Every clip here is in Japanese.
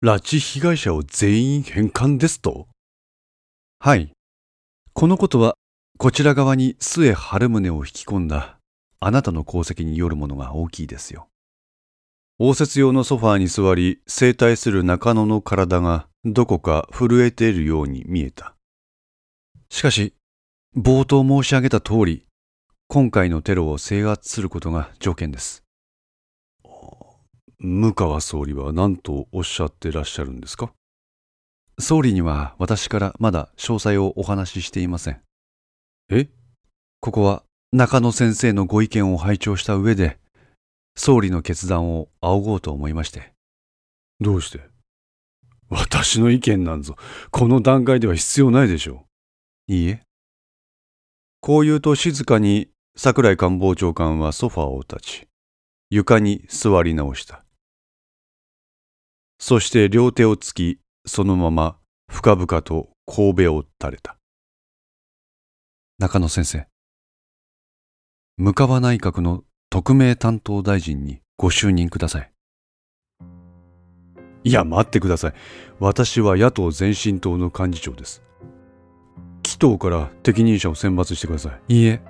拉致被害者を全員返還ですとはい。このことは、こちら側に末春宗を引き込んだ、あなたの功績によるものが大きいですよ。応接用のソファーに座り、整体する中野の体がどこか震えているように見えた。しかし、冒頭申し上げた通り、今回のテロを制圧することが条件です。向川総理は何とおっしゃってらっしゃるんですか？総理には私からまだ詳細をお話ししていません。え？ここは中野先生のご意見を拝聴した上で、総理の決断を仰ごうと思いまして。どうして？私の意見なんぞ、この段階では必要ないでしょう。いいえ。こう言うと静かに桜井官房長官はソファーを立ち、床に座り直した。そして両手をつき、そのまま深々と神戸を垂れた。中野先生、向川内閣の特命担当大臣にご就任ください。いや、待ってください。私は野党前進党の幹事長です。紀党から適任者を選抜してください。いいえ、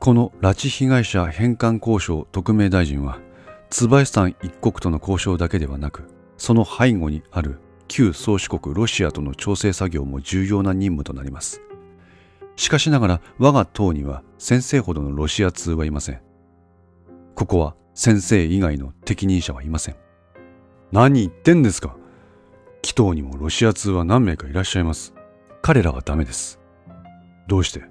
この拉致被害者返還交渉特命大臣は、椿さん一国との交渉だけではなく、その背後にある旧宗主国ロシアとの調整作業も重要な任務となります。しかしながら我が党には先生ほどのロシア通はいません。ここは先生以外の適任者はいません。何言ってんですか紀藤にもロシア通は何名かいらっしゃいます。彼らはダメです。どうして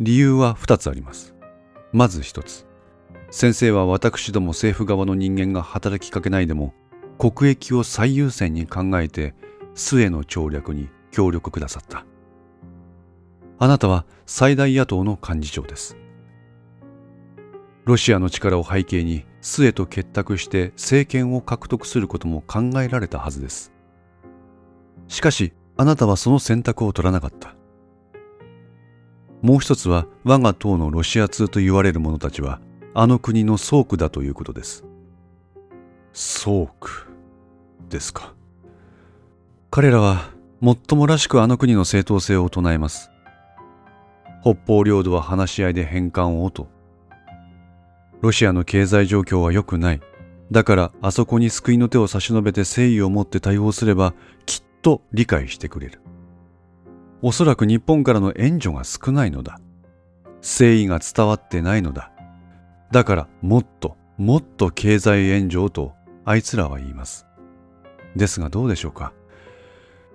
理由は二つあります。まず一つ。先生は私ども政府側の人間が働きかけないでも国益を最優先に考えて末の調略に協力くださった。あなたは最大野党の幹事長です。ロシアの力を背景に末と結託して政権を獲得することも考えられたはずです。しかしあなたはその選択を取らなかった。もう一つは我が党のロシア通と言われる者たちはあの国の倉庫だということです。倉庫ですか。彼らはもっともらしくあの国の正当性を唱えます。北方領土は話し合いで返還をと。ロシアの経済状況は良くない。だからあそこに救いの手を差し伸べて誠意を持って対応すればきっと理解してくれる。おそらく日本からの援助が少ないのだ。誠意が伝わってないのだ。だからもっともっと経済援助をとあいつらは言います。ですがどうでしょうか。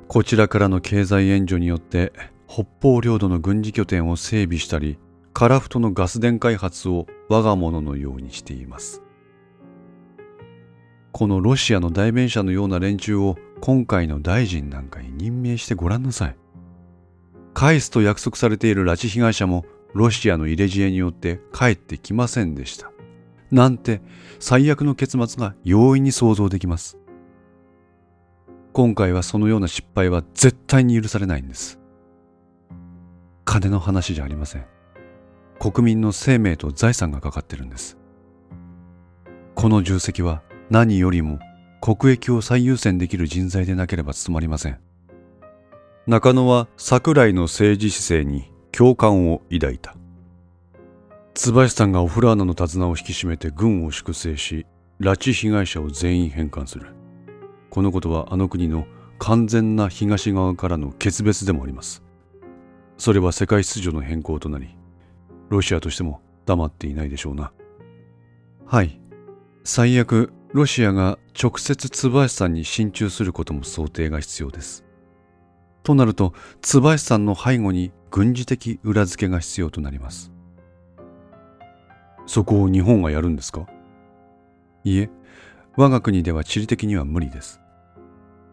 こちらからの経済援助によって北方領土の軍事拠点を整備したり、樺太のガス田開発を我が物のようにしています。このロシアの代弁者のような連中を今回の大臣なんかに任命してごらんなさい。返すと約束されている拉致被害者もロシアの入れ知恵によって帰ってきませんでした。なんて最悪の結末が容易に想像できます。今回はそのような失敗は絶対に許されないんです。金の話じゃありません。国民の生命と財産がかかってるんです。この重責は何よりも国益を最優先できる人材でなければ務まりません。中野は桜井の政治姿勢に共感を抱いた。椿さんがオフラーナの手綱を引き締めて軍を粛清し拉致被害者を全員返還する。このことはあの国の完全な東側からの決別でもあります。それは世界秩序の変更となりロシアとしても黙っていないでしょうな。はい。最悪ロシアが直接椿さんに進駐することも想定が必要です。となると椿さんの背後に軍事的裏付けが必要となります。そこを日本がやるんですか？いえ、我が国では地理的には無理です。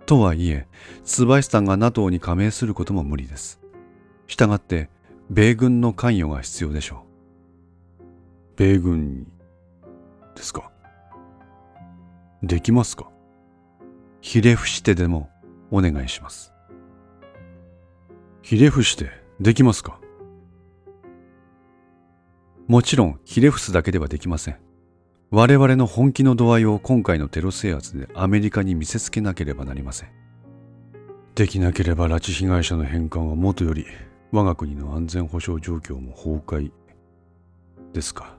とはいえ、椿さんが NATO に加盟することも無理です。したがって、米軍の関与が必要でしょう。米軍に、ですか？できますか？ひれ伏してでもお願いします。ひれ伏してできますか？もちろんひれ伏すだけではできません。我々の本気の度合いを今回のテロ制圧でアメリカに見せつけなければなりません。できなければ拉致被害者の返還はもとより我が国の安全保障状況も崩壊ですか？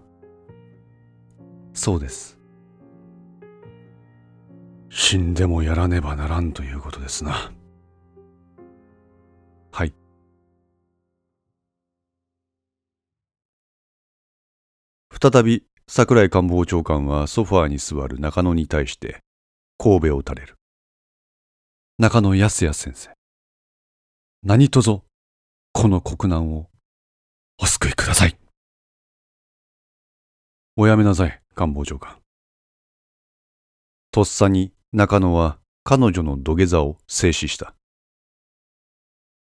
そうです。死んでもやらねばならんということですな。再び桜井官房長官はソファーに座る中野に対して神戸を垂れる。中野康也先生。何とぞこの国難をお救いください。おやめなさい官房長官。とっさに中野は彼女の土下座を静止した。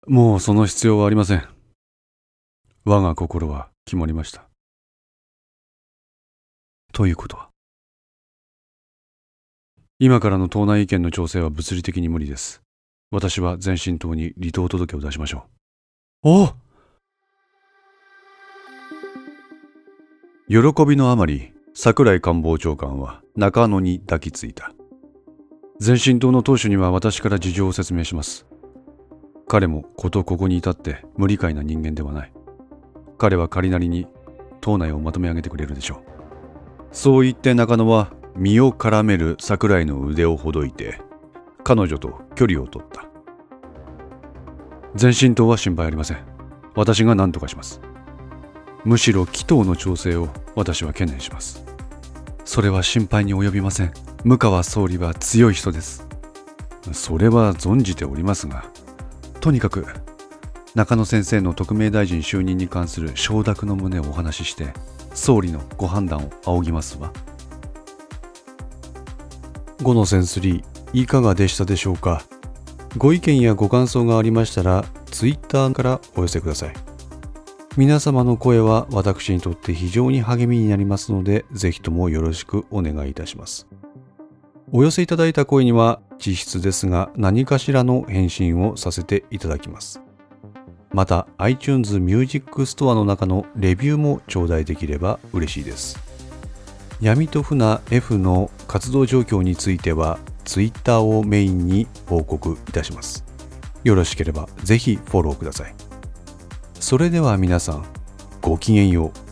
もうその必要はありません。我が心は決まりました。ということは？今からの党内意見の調整は物理的に無理です。私は前進党に離党届を出しましょう。お喜びのあまり、桜井官房長官は中野に抱きついた。前進党の党首には私から事情を説明します。彼もことここに至って無理解な人間ではない。彼は仮なりに党内をまとめ上げてくれるでしょう。そう言って中野は身を絡める桜井の腕をほどいて彼女と距離を取った。前進党は心配ありません。私が何とかします。むしろ祈祷の調整を私は懸念します。それは心配に及びません。向川総理は強い人です。それは存じておりますがとにかく中野先生の特命大臣就任に関する承諾の旨をお話しして総理のご判断を仰ぎますわ。5のセンス3いかがでしたでしょうか？ご意見やご感想がありましたら Twitter からお寄せください。皆様の声は私にとって非常に励みになりますのでぜひともよろしくお願いいたします。お寄せいただいた声には実質ですが何かしらの返信をさせていただきます。また iTunes Music Store の中のレビューも頂戴できれば嬉しいです闇と船 F の活動状況については Twitter をメインに報告いたします。よろしければぜひフォローください。それでは皆さん、ごきげんよう。